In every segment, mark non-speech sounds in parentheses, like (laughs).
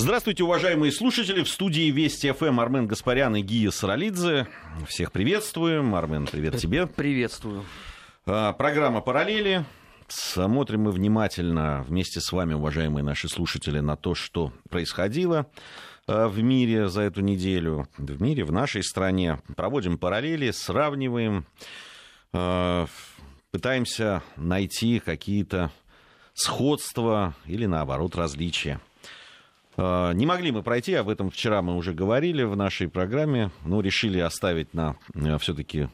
Здравствуйте, уважаемые слушатели. В студии Вести ФМ Армен Гаспарян и Гия Саралидзе. Всех приветствуем. Армен, привет тебе. Приветствую. А, программа «Параллели». Смотрим мы внимательно вместе с вами, уважаемые наши слушатели, на то, что происходило а, в мире за эту неделю, в мире, в нашей стране. Проводим параллели, сравниваем, а, пытаемся найти какие-то сходства или, наоборот, различия. А, не могли мы пройти, об этом вчера мы уже говорили в нашей программе, но решили оставить на э, все-таки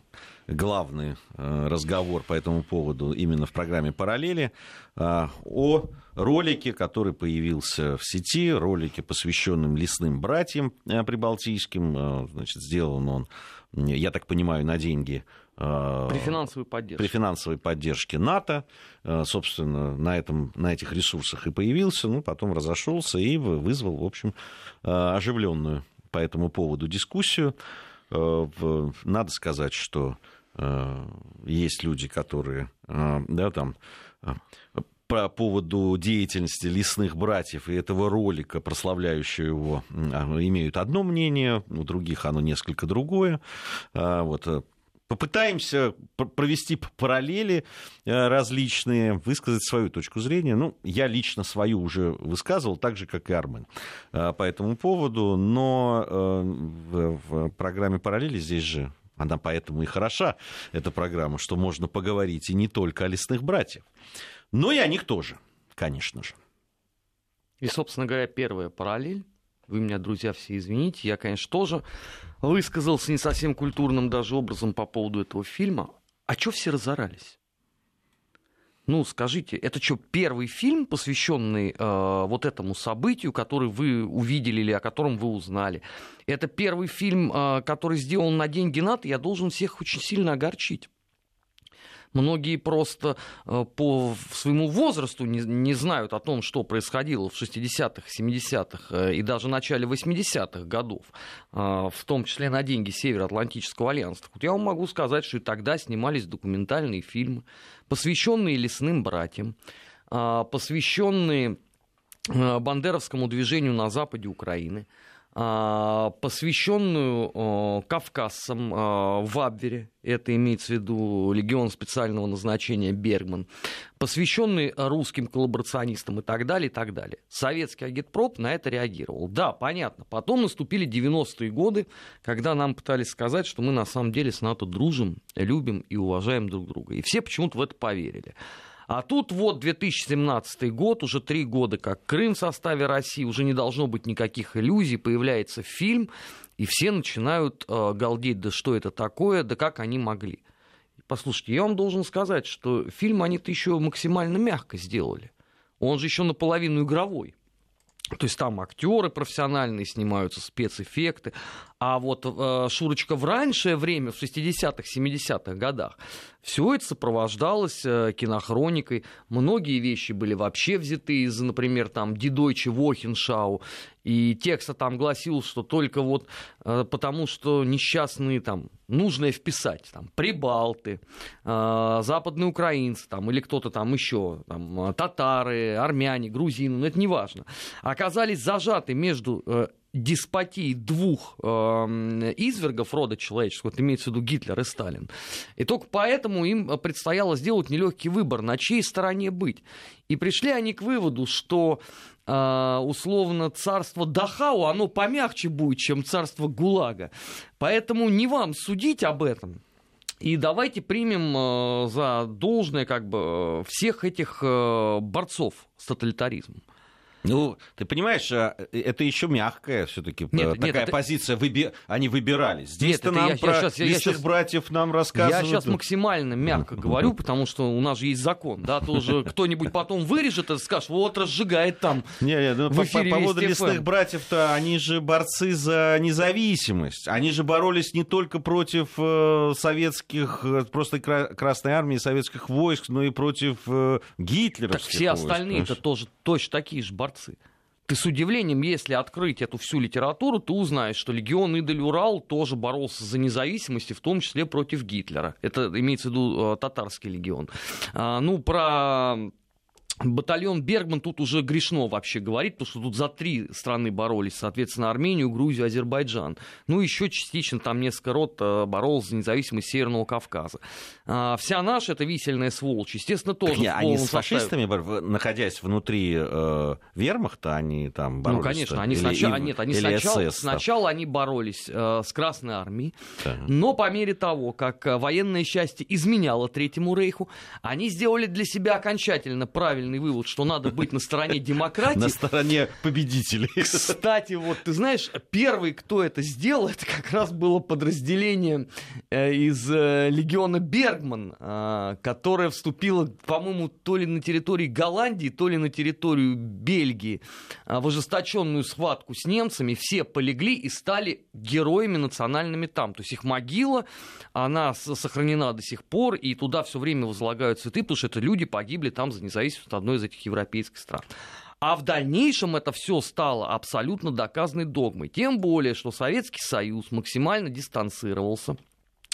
главный э, разговор по этому поводу именно в программе «Параллели» о ролике, который появился в сети, ролике, посвященном лесным братьям э, прибалтийским. Значит, сделан он, я так понимаю, на деньги Э, при финансовой поддержке. При финансовой поддержке НАТО, э, собственно, на, этом, на этих ресурсах и появился, ну, потом разошелся и вызвал, в общем, э, оживленную по этому поводу дискуссию. Надо сказать, что есть люди, которые, да, там, по поводу деятельности лесных братьев и этого ролика, прославляющего его, имеют одно мнение, у других оно несколько другое. Вот попытаемся провести параллели э, различные, высказать свою точку зрения. Ну, я лично свою уже высказывал, так же, как и Армен э, по этому поводу, но э, в программе «Параллели» здесь же она поэтому и хороша, эта программа, что можно поговорить и не только о лесных братьях, но и о них тоже, конечно же. И, собственно говоря, первая параллель вы меня, друзья, все извините. Я, конечно, тоже высказался не совсем культурным даже образом по поводу этого фильма. А чё все разорались? Ну, скажите, это что, первый фильм, посвященный э, вот этому событию, который вы увидели или о котором вы узнали? Это первый фильм, э, который сделан на деньги НАТО, я должен всех очень сильно огорчить. Многие просто э, по своему возрасту не, не знают о том, что происходило в 60-х, 70-х э, и даже начале 80-х годов, э, в том числе на деньги Североатлантического альянса. Вот я вам могу сказать, что и тогда снимались документальные фильмы, посвященные лесным братьям, посвященные бандеровскому движению на западе Украины – посвященную кавказцам а, в Абвере, это имеется в виду легион специального назначения Бергман, посвященный русским коллаборационистам и так далее, и так далее. Советский агитпроп на это реагировал. Да, понятно. Потом наступили 90-е годы, когда нам пытались сказать, что мы на самом деле с НАТО дружим, любим и уважаем друг друга. И все почему-то в это поверили. А тут вот 2017 год, уже три года как Крым в составе России, уже не должно быть никаких иллюзий, появляется фильм, и все начинают э, галдеть, да что это такое, да как они могли. Послушайте, я вам должен сказать, что фильм они-то еще максимально мягко сделали. Он же еще наполовину игровой. То есть там актеры профессиональные снимаются, спецэффекты. А вот э, Шурочка в раннее время, в 60-х, 70-х годах, все это сопровождалось э, кинохроникой. Многие вещи были вообще взяты из, например, там, Дидойче Вохеншау. И текста там гласил, что только вот э, потому, что несчастные там, нужно вписать, там, прибалты, э, западные украинцы, там, или кто-то там еще, там, татары, армяне, грузины, ну это не важно, оказались зажаты между э, деспотии двух э, извергов рода человеческого, вот имеется в виду Гитлер и Сталин. И только поэтому им предстояло сделать нелегкий выбор, на чьей стороне быть. И пришли они к выводу, что э, условно царство Дахау, оно помягче будет, чем царство ГУЛАГа. Поэтому не вам судить об этом. И давайте примем э, за должное как бы э, всех этих э, борцов с тоталитаризмом. Ну, ты понимаешь, а, э, это еще мягкая все-таки такая нет, это... позиция. Выби... Они выбирали. Здесь-то нам я, про я сейчас, я сейчас, братьев нам рассказывают. Я сейчас максимально мягко говорю, (laughs) потому что у нас же есть закон. Да, тоже кто-нибудь потом вырежет и скажет, вот разжигает там. Не, не, ну, по, по поводу лесных братьев-то они же борцы за независимость. Они же боролись не только против э, советских, э, просто Красной армии, советских войск, но и против э, гитлеровских. Так все остальные-то тоже точно такие же борцы. Ты с удивлением, если открыть эту всю литературу, ты узнаешь, что легион Идаль Урал тоже боролся за независимость, в том числе против Гитлера. Это имеется в виду э, татарский легион. А, ну, про Батальон Бергман тут уже грешно вообще говорить, потому что тут за три страны боролись, соответственно, Армению, Грузию, Азербайджан. Ну, еще частично там несколько рот э, боролся за независимость Северного Кавказа. А, вся наша это висельная сволочь, естественно, тоже. Не, они с фашистами, находясь внутри э, вермахта, они там боролись? Ну, конечно, они сначала, нет, они сначала, сначала они боролись э, с Красной Армией, да. но по мере того, как э, военное счастье изменяло Третьему Рейху, они сделали для себя окончательно правильно правильный вывод, что надо быть на стороне (laughs) демократии. На стороне победителей. Кстати, вот ты знаешь, первый, кто это сделал, (laughs) это как раз было подразделение э, из э, легиона Бергман, э, которое вступило, по-моему, то ли на территории Голландии, то ли на территорию Бельгии в ожесточенную схватку с немцами. Все полегли и стали героями национальными там. То есть их могила, она сохранена до сих пор, и туда все время возлагают цветы, потому что это люди погибли там за независимость одной из этих европейских стран. А в дальнейшем это все стало абсолютно доказанной догмой. Тем более, что Советский Союз максимально дистанцировался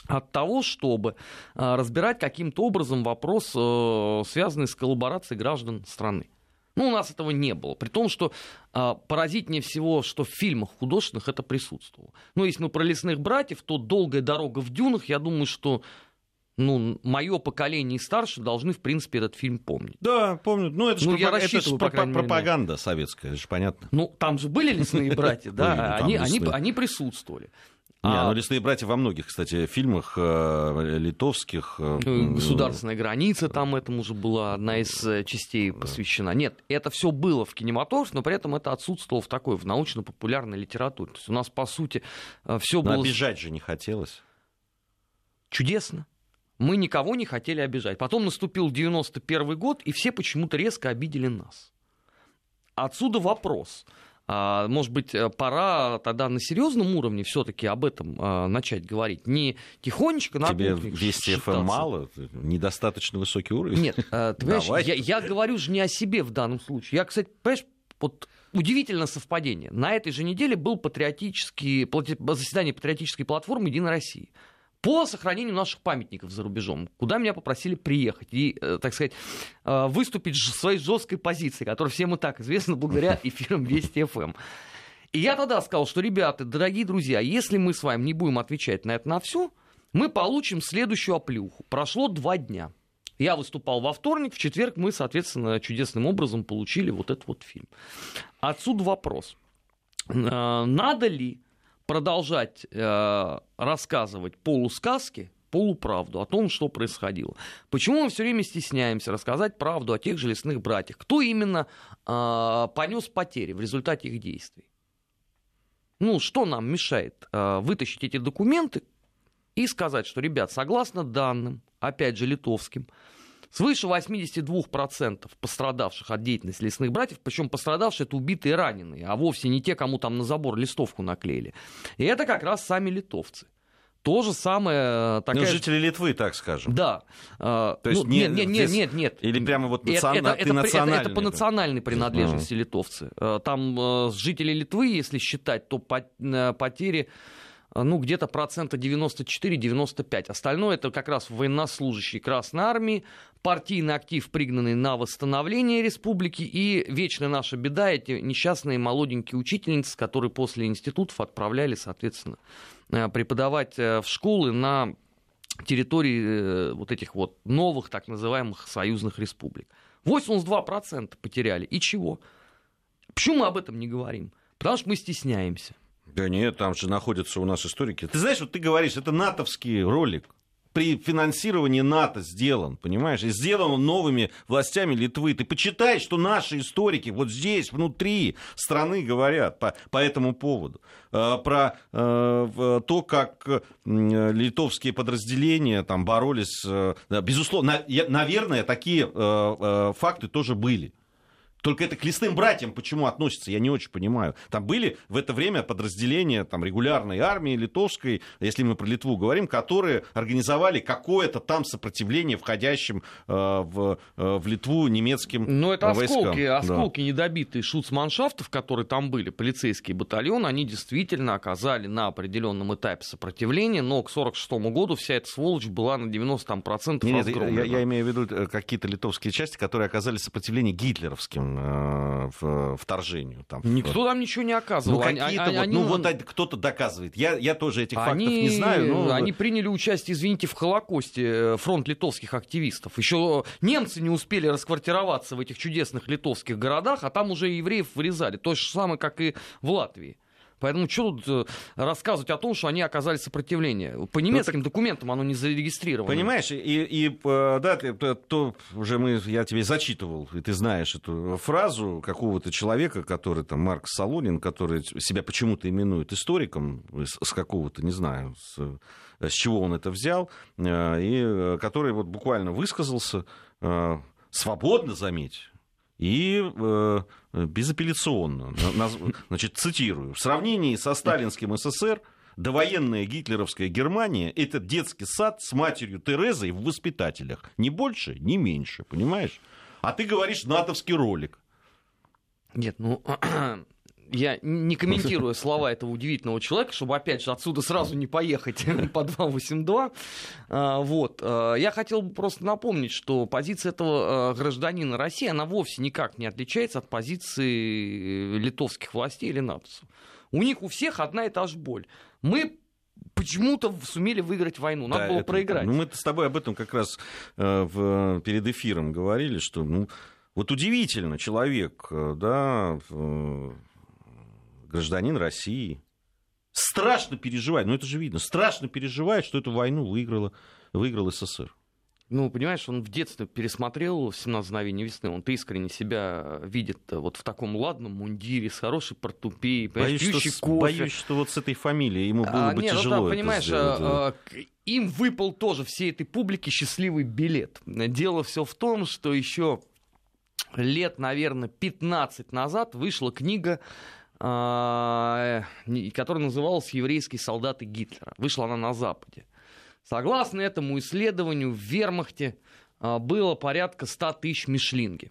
от того, чтобы а, разбирать каким-то образом вопрос, э, связанный с коллаборацией граждан страны. Ну, у нас этого не было. При том, что а, поразительнее всего, что в фильмах художественных это присутствовало. Ну, если мы про лесных братьев, то долгая дорога в дюнах, я думаю, что ну, мое поколение и старше должны, в принципе, этот фильм помнить. Да, помнят. Ну, это же ну, пропаг... это ж пропаг... пропаганда советская, это же понятно. Ну, там же были лесные братья, да, они, они, они присутствовали. Не, а... ну «Лесные братья» во многих, кстати, фильмах э, литовских. Э, ну, «Государственная граница» там этому же была одна из э, частей посвящена. Нет, это все было в кинематографе, но при этом это отсутствовало в такой, в научно-популярной литературе. То есть у нас, по сути, э, все было... обижать же не хотелось. Чудесно мы никого не хотели обижать. Потом наступил 91 год, и все почему-то резко обидели нас. Отсюда вопрос. А, может быть, э, пора тогда на серьезном уровне все-таки об этом а, начать говорить. Не тихонечко на Тебе вести ФМ мало, недостаточно высокий уровень. Нет, э, ты понимаешь, я, я говорю же не о себе в данном случае. Я, кстати, понимаешь, вот удивительное совпадение. На этой же неделе был патриотический, заседание патриотической платформы «Единой России» по сохранению наших памятников за рубежом, куда меня попросили приехать и, э, так сказать, э, выступить своей жесткой позиции, которая всем и так известна благодаря (laughs) эфирам Вести ФМ. Эм. И я тогда сказал, что, ребята, дорогие друзья, если мы с вами не будем отвечать на это на все, мы получим следующую оплюху. Прошло два дня. Я выступал во вторник, в четверг мы, соответственно, чудесным образом получили вот этот вот фильм. Отсюда вопрос. Э, надо ли продолжать э, рассказывать полусказки, полуправду о том, что происходило. Почему мы все время стесняемся рассказать правду о тех же лесных братьях? Кто именно э, понес потери в результате их действий? Ну, что нам мешает э, вытащить эти документы и сказать, что, ребят, согласно данным, опять же, литовским, Свыше 82% пострадавших от деятельности лесных братьев, причем пострадавшие это убитые и раненые, а вовсе не те, кому там на забор листовку наклеили. И это как раз сами литовцы. То же самое... Э, такая... Ну, жители Литвы, так скажем. Да. То есть ну, нет, нет, нет, нет, нет. Или прямо вот национ... это, это, это, это, это по национальной принадлежности uh-huh. литовцы. Э, там э, жители Литвы, если считать, то потери Э, ну, где-то процента 94-95. Остальное это как раз военнослужащие Красной Армии, партийный актив, пригнанный на восстановление республики, и вечная наша беда, эти несчастные молоденькие учительницы, которые после институтов отправляли, соответственно, э, преподавать э, в школы на территории вот этих вот новых так называемых союзных республик. 82% потеряли. И чего? Почему мы об этом не говорим? Потому что мы стесняемся. Да нет, там же находятся у нас историки. Ты знаешь, вот ты говоришь, это натовский ролик при финансировании НАТО сделан, понимаешь? И сделан он новыми властями Литвы. Ты почитай, что наши историки вот здесь, внутри страны говорят по, по этому поводу. Э, про э, то, как э, литовские подразделения там боролись. Безусловно, наверное, такие факты тоже были. Только это к лесным братьям почему относится, я не очень понимаю. Там были в это время подразделения там, регулярной армии литовской, если мы про Литву говорим, которые организовали какое-то там сопротивление входящим э, в, э, в Литву немецким Но ну, это войскам. осколки, осколки да. недобитые шуцманшафтов, которые там были, полицейские батальоны, они действительно оказали на определенном этапе сопротивление, но к 1946 году вся эта сволочь была на 90% Нет, я, я имею в виду э, какие-то литовские части, которые оказали сопротивление гитлеровским э, в, вторжению. Там, Никто там ничего не оказывал. Ну, какие-то они, вот, они, ну, вот кто-то доказывает. Я, я тоже этих они, фактов не знаю. Но... Они приняли участие, извините, в Холокосте, э, фронт литовских активистов. Еще немцы не успели расквартироваться в этих чудесных литовских городах, а там уже евреев вырезали. То же самое, как и в Латвии. Поэтому что тут э, рассказывать о том, что они оказали сопротивление? По ну, немецким ну, так... документам оно не зарегистрировано. Понимаешь, и, и э, да, то, то уже мы, я тебе зачитывал, и ты знаешь эту фразу какого-то человека, который там, Марк Солонин, который себя почему-то именует историком, с какого-то, не знаю, с, с чего он это взял, э, и который вот буквально высказался, свободно, заметь, и э, безапелляционно. (laughs) Значит, цитирую. В сравнении со сталинским СССР довоенная гитлеровская Германия – это детский сад с матерью Терезой в воспитателях. Ни больше, ни меньше, понимаешь? А ты говоришь натовский ролик. Нет, ну, (clears throat) я не комментирую слова этого удивительного человека, чтобы, опять же, отсюда сразу не поехать (laughs) по 282. А, вот. А, я хотел бы просто напомнить, что позиция этого а, гражданина России, она вовсе никак не отличается от позиции литовских властей или натовцев. У них у всех одна и та же боль. Мы почему-то сумели выиграть войну. Надо да, было это, проиграть. Ну, мы с тобой об этом как раз э, в, перед эфиром говорили, что ну, вот удивительно, человек, э, да, гражданин России, страшно переживает, ну это же видно, страшно переживает, что эту войну выиграла, выиграл СССР. Ну, понимаешь, он в детстве пересмотрел «17 мгновений весны», он искренне себя видит вот в таком ладном мундире, с хорошей портупеей, боюсь, пьющий что, кофе. Боюсь, что вот с этой фамилией ему было а, бы нет, тяжело ну, да, понимаешь, сделать, а, а, им выпал тоже всей этой публике счастливый билет. Дело все в том, что еще лет, наверное, 15 назад вышла книга которая называлась «Еврейские солдаты Гитлера». Вышла она на Западе. Согласно этому исследованию, в вермахте а, было порядка 100 тысяч мишлинги.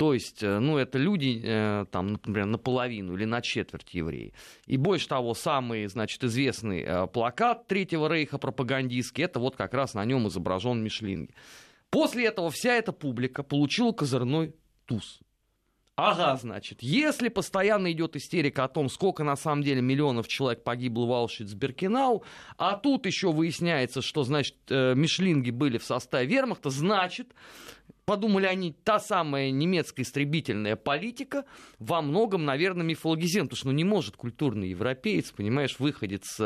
То есть, э, ну, это люди, э, там, например, наполовину или на четверть евреи. И больше того, самый, значит, известный э, плакат Третьего Рейха пропагандистский, это вот как раз на нем изображен Мишлинги. После этого вся эта публика получила козырной туз. Ага, значит, если постоянно идет истерика о том, сколько на самом деле миллионов человек погибло в Аушвиц-Биркенау, а тут еще выясняется, что, значит, э, мишлинги были в составе вермахта, значит, подумали они, та самая немецкая истребительная политика во многом, наверное, мифологизируем, потому что ну, не может культурный европеец, понимаешь, выходец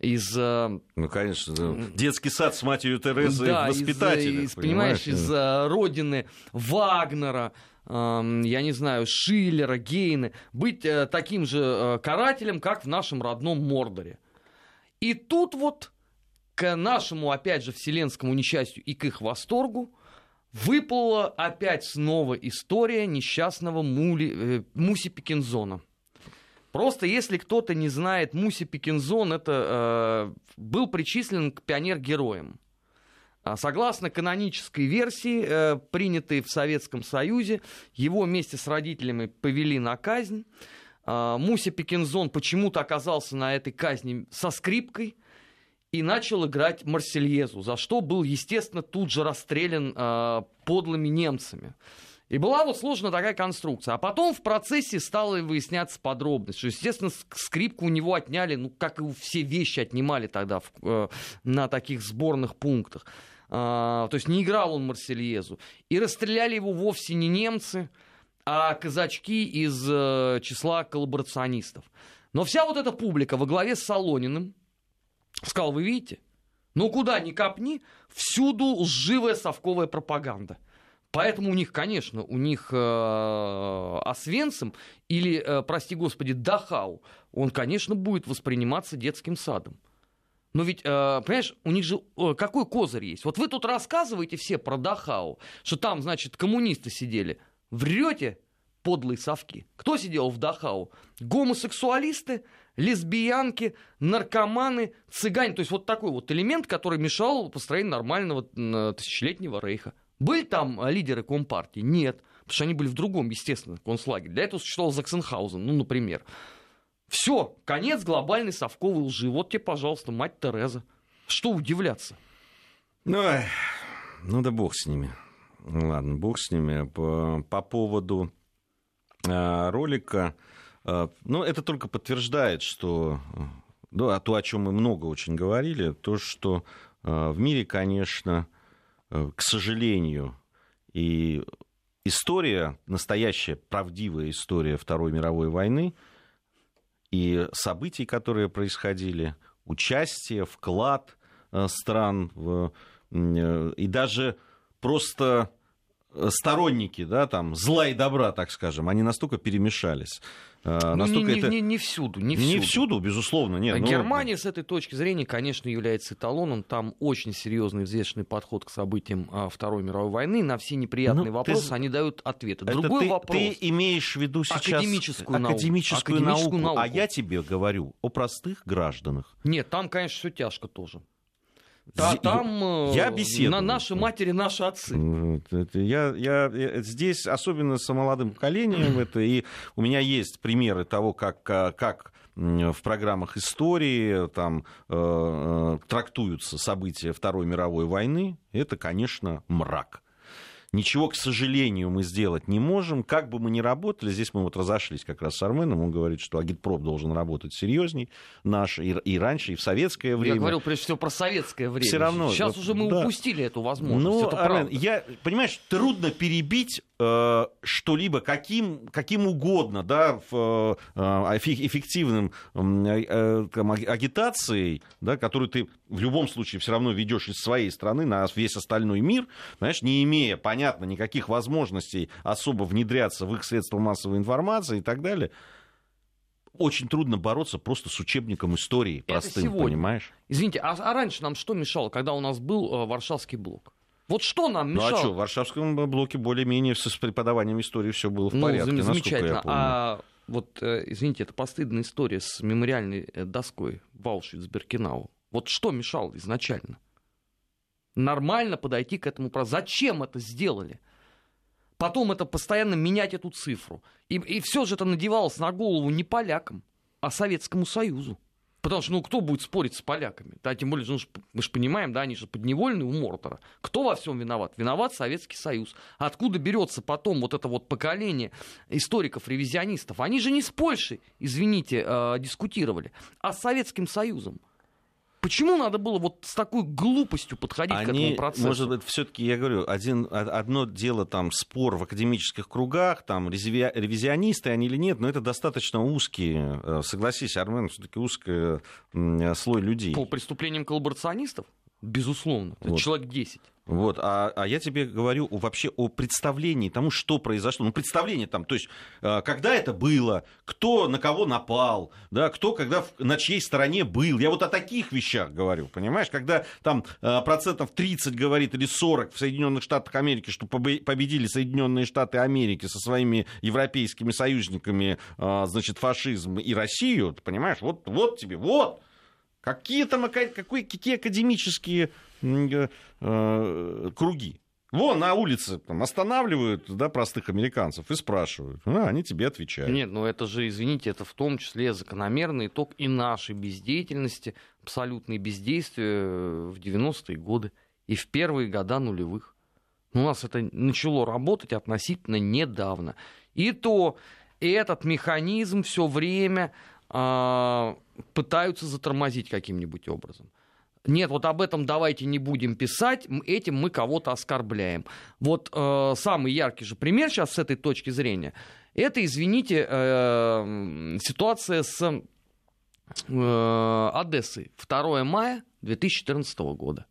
из... Э, ну, конечно, детский сад с матерью Терезой да, воспитателя. Из, из, понимаешь, из э, родины Вагнера, я не знаю, Шиллера, Гейны, быть э, таким же э, карателем, как в нашем родном Мордоре. И тут вот к нашему, опять же, вселенскому несчастью и к их восторгу выплыла опять снова история несчастного Мули, э, Муси Пикинзона. Просто если кто-то не знает, Муси Пикинзон это э, был причислен к пионер-героям. А согласно канонической версии, э, принятой в Советском Союзе, его вместе с родителями повели на казнь. А, Муся Пекинзон почему-то оказался на этой казни со скрипкой и начал играть Марсельезу, за что был, естественно, тут же расстрелян а, подлыми немцами. И была вот сложная такая конструкция. А потом в процессе стало выясняться подробности. Что, естественно, скрипку у него отняли, ну, как и все вещи отнимали тогда в, э, на таких сборных пунктах. А, то есть не играл он Марсельезу. И расстреляли его вовсе не немцы, а казачки из э, числа коллаборационистов. Но вся вот эта публика во главе с Солониным сказал, вы видите, ну куда ни копни, всюду лживая совковая пропаганда. Поэтому у них, конечно, у них э, Освенцим или, э, прости господи, Дахау, он, конечно, будет восприниматься детским садом. Но ведь, э, понимаешь, у них же э, какой козырь есть? Вот вы тут рассказываете все про Дахау, что там, значит, коммунисты сидели. Врете, подлые совки. Кто сидел в Дахау? Гомосексуалисты, лесбиянки, наркоманы, цыгане. То есть вот такой вот элемент, который мешал построению нормального тысячелетнего рейха. Были там лидеры Компартии? Нет. Потому что они были в другом, естественно, концлагере. Для этого существовал Заксенхаузен, ну, например. Все, конец глобальной совковой лжи. Вот тебе, пожалуйста, мать Тереза. Что удивляться? Ну, ну да бог с ними. Ладно, бог с ними. По, по поводу э, ролика, э, ну, это только подтверждает, что ну, а то, о чем мы много очень говорили, то, что э, в мире, конечно, э, к сожалению, и история, настоящая правдивая история Второй мировой войны и событий, которые происходили, участие, вклад э, стран в, э, и даже просто сторонники, да, там, зла и добра, так скажем, они настолько перемешались. Ну, настолько не, это... не, не всюду, не всюду. Не всюду, безусловно, нет. Германия ну... с этой точки зрения, конечно, является эталоном. Там очень серьезный, взвешенный подход к событиям а, Второй мировой войны. На все неприятные ну, вопросы ты... они дают ответы. Это Другой ты, вопрос. Ты имеешь в виду сейчас академическую, академическую, науку. академическую науку, а я тебе говорю о простых гражданах. Нет, там, конечно, все тяжко тоже. Да, там я беседую. на наши матери, наши отцы. Я, я, я здесь, особенно с молодым поколением, (clears throat) это и у меня есть примеры того, как, как в программах истории там э, э, трактуются события Второй мировой войны. Это, конечно, мрак. Ничего, к сожалению, мы сделать не можем. Как бы мы ни работали, здесь мы вот разошлись как раз с Арменом, он говорит, что агитпроп должен работать серьезней наш, и, и раньше, и в советское время. Я говорил прежде всего про советское время. Все равно. Сейчас вот, уже мы да. упустили эту возможность. Ну, Это Армен, правда. я, понимаешь, трудно перебить э, что-либо каким, каким угодно, да, в, э, эффективным э, агитацией, да, которую ты в любом случае все равно ведешь из своей страны на весь остальной мир, понимаешь, не имея понятия понятно, никаких возможностей особо внедряться в их средства массовой информации и так далее, очень трудно бороться просто с учебником истории простым, сегодня. понимаешь? Извините, а, а раньше нам что мешало, когда у нас был э, Варшавский блок? Вот что нам мешало? Ну а что, в Варшавском блоке более-менее с преподаванием истории все было в ну, порядке, ну, замечательно. я помню. А вот, э, извините, это постыдная история с мемориальной э, доской в Аушвиц-Беркинау. Вот что мешало изначально? Нормально подойти к этому процессу. Зачем это сделали? Потом это постоянно менять эту цифру. И, и все же это надевалось на голову не полякам, а Советскому Союзу. Потому что, ну, кто будет спорить с поляками? Да, тем более, ну, мы же понимаем, да, они же подневольные у Мортора. Кто во всем виноват? Виноват Советский Союз. Откуда берется потом вот это вот поколение историков-ревизионистов? Они же не с Польшей, извините, э, дискутировали, а с Советским Союзом. Почему надо было вот с такой глупостью подходить Они, к этому процессу? Может быть, все-таки, я говорю, один, одно дело там спор в академических кругах, там ревизионисты они или нет, но это достаточно узкие, э, согласись, Армен, все-таки узкий слой людей. По преступлениям коллаборационистов? Безусловно. Это вот. человек 10. Вот, а, а я тебе говорю вообще о представлении тому, что произошло. Ну, представление там, то есть, э, когда это было, кто на кого напал, да, кто когда на чьей стороне был. Я вот о таких вещах говорю, понимаешь? Когда там э, процентов 30 говорит или 40 в Соединенных Штатах Америки, что победили Соединенные Штаты Америки со своими европейскими союзниками, э, значит, фашизм и Россию, понимаешь? Вот, вот тебе, вот. Какие там какие, какие академические э, э, круги? Вон на улице там, останавливают да, простых американцев и спрашивают. А, они тебе отвечают. Нет, ну это же, извините, это в том числе закономерный итог и нашей бездеятельности, абсолютной бездействия в 90-е годы и в первые года нулевых. У нас это начало работать относительно недавно. И то этот механизм все время а, пытаются затормозить каким-нибудь образом. Нет, вот об этом давайте не будем писать, этим мы кого-то оскорбляем. Вот э, самый яркий же пример сейчас с этой точки зрения, это, извините, э, ситуация с э, Одессой. 2 мая 2014 года.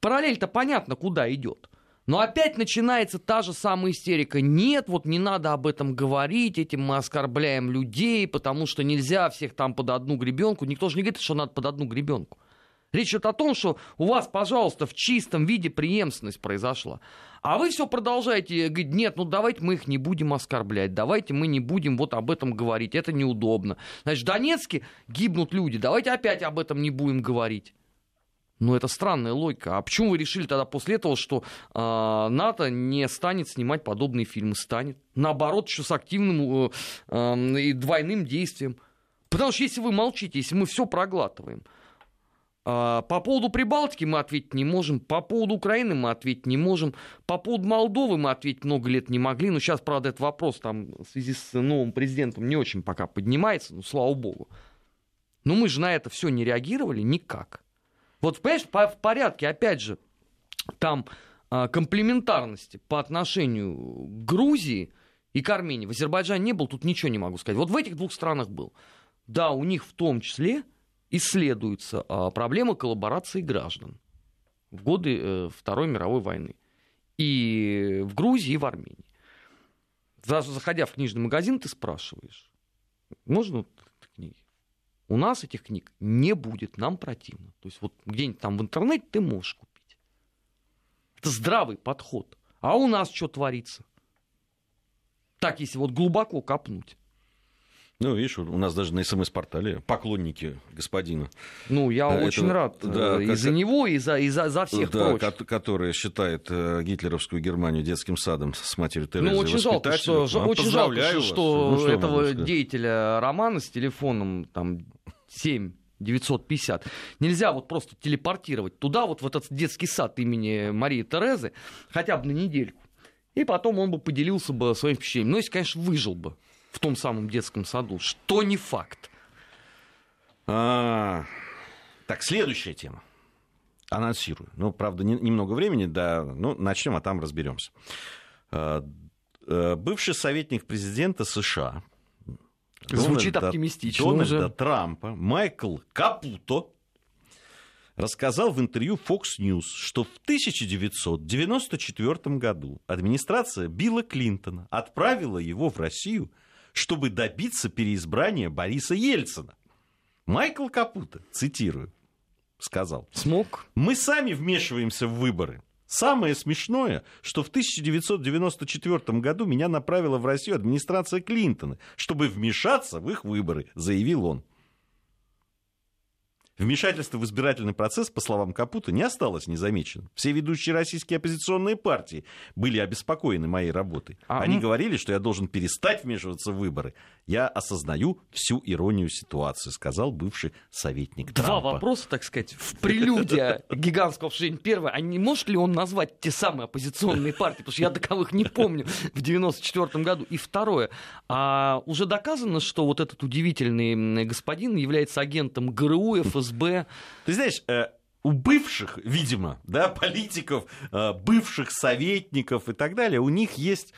Параллель-то понятно, куда идет. Но опять начинается та же самая истерика. Нет, вот не надо об этом говорить, этим мы оскорбляем людей, потому что нельзя всех там под одну гребенку. Никто же не говорит, что надо под одну гребенку. Речь идет о том, что у вас, пожалуйста, в чистом виде преемственность произошла. А вы все продолжаете говорить, нет, ну давайте мы их не будем оскорблять, давайте мы не будем вот об этом говорить, это неудобно. Значит, в Донецке гибнут люди, давайте опять об этом не будем говорить. Ну, это странная логика. А почему вы решили тогда после этого, что э, НАТО не станет снимать подобные фильмы? Станет. Наоборот, еще с активным э, э, и двойным действием. Потому что если вы молчите, если мы все проглатываем, а, по поводу Прибалтики мы ответить не можем, по поводу Украины мы ответить не можем, по поводу Молдовы мы ответить много лет не могли. Но сейчас, правда, этот вопрос там в связи с новым президентом не очень пока поднимается, ну, слава богу. Но мы же на это все не реагировали никак. Вот, понимаешь, по, в порядке, опять же, там а, комплементарности по отношению к Грузии и к Армении. В Азербайджане не был, тут ничего не могу сказать. Вот в этих двух странах был. Да, у них в том числе исследуется а, проблема коллаборации граждан в годы э, Второй мировой войны. И в Грузии, и в Армении. Заходя в книжный магазин, ты спрашиваешь, можно? У нас этих книг не будет, нам противно. То есть вот где-нибудь там в интернете ты можешь купить. Это здравый подход. А у нас что творится? Так, если вот глубоко копнуть. Ну, видишь, у нас даже на СМС-портале поклонники господина. Ну, я Это, очень рад да, и за него, и за, и за, за всех да, прочих. который считает э, гитлеровскую Германию детским садом с матерью Терезой Ну, очень жалко, что, ну, очень жалко, что, ну, что этого деятеля романа с телефоном там 7 950. Нельзя вот просто телепортировать туда, вот в этот детский сад имени Марии Терезы, хотя бы на недельку. И потом он бы поделился бы своим впечатлением. Ну, если, конечно, выжил бы в том самом детском саду, что не факт. А, так, следующая тема. Анонсирую. Ну, правда, не, немного времени, да, ну, начнем, а там разберемся. А, а, бывший советник президента США Звучит Дональда, оптимистично Дональда уже. Трампа Майкл Капуто рассказал в интервью Fox News, что в 1994 году администрация Билла Клинтона отправила его в Россию – чтобы добиться переизбрания Бориса Ельцина. Майкл Капута, цитирую, сказал. Смог. Мы сами вмешиваемся в выборы. Самое смешное, что в 1994 году меня направила в Россию администрация Клинтона, чтобы вмешаться в их выборы, заявил он. Вмешательство в избирательный процесс, по словам Капута, не осталось незамеченным. Все ведущие российские оппозиционные партии были обеспокоены моей работой. А Они мы... говорили, что я должен перестать вмешиваться в выборы. Я осознаю всю иронию ситуации, сказал бывший советник Два Трампа. вопроса, так сказать, в прелюдия гигантского обсуждения. Первое, а не может ли он назвать те самые оппозиционные партии? Потому что я таковых не помню в 94 году. И второе, а уже доказано, что вот этот удивительный господин является агентом ГРУ, ФСБ, ФСБ. Ты знаешь, э, у бывших, видимо, да, политиков, э, бывших советников и так далее, у них есть...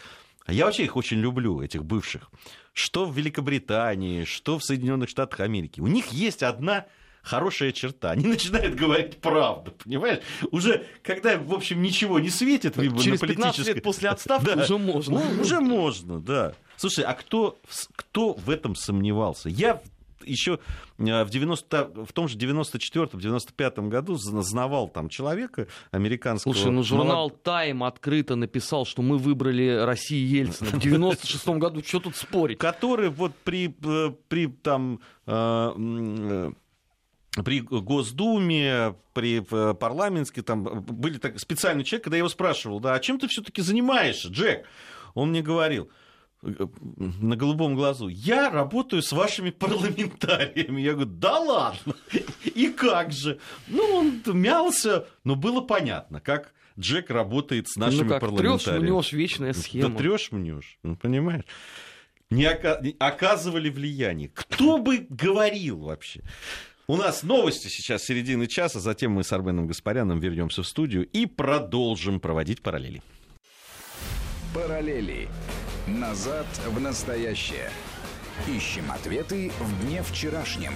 Я вообще их очень люблю, этих бывших. Что в Великобритании, что в Соединенных Штатах Америки. У них есть одна хорошая черта. Они (laughs) начинают говорить правду, понимаешь? Уже, когда, в общем, ничего не светит, Через на 15 лет после отставки (laughs) да. уже можно. Ну, уже можно, да. Слушай, а кто, кто в этом сомневался? Я еще э, в, 90, в том же 94-95 году знавал там человека американского. Слушай, ну журнал Тайм открыто написал, что мы выбрали Россию Ельцина в 96 году. Что тут спорить? Который вот при, э, при там э, при Госдуме, при парламентске, там были так, специальный человек, когда я его спрашивал, да, а чем ты все-таки занимаешься, Джек? Он мне говорил, на голубом глазу. Я работаю с вашими парламентариями. Я говорю, да ладно. (laughs) И как же? Ну, он мялся, но было понятно, как Джек работает с нашими ну, как, парламентариями. Трешь, мнешь, вечная схема. Да трешь, мнешь, ну, понимаешь? Не оказывали влияние. Кто бы говорил вообще? У нас новости сейчас середины часа, затем мы с Арменом Гаспаряном вернемся в студию и продолжим проводить параллели. Параллели. Назад в настоящее. Ищем ответы в дне вчерашнем.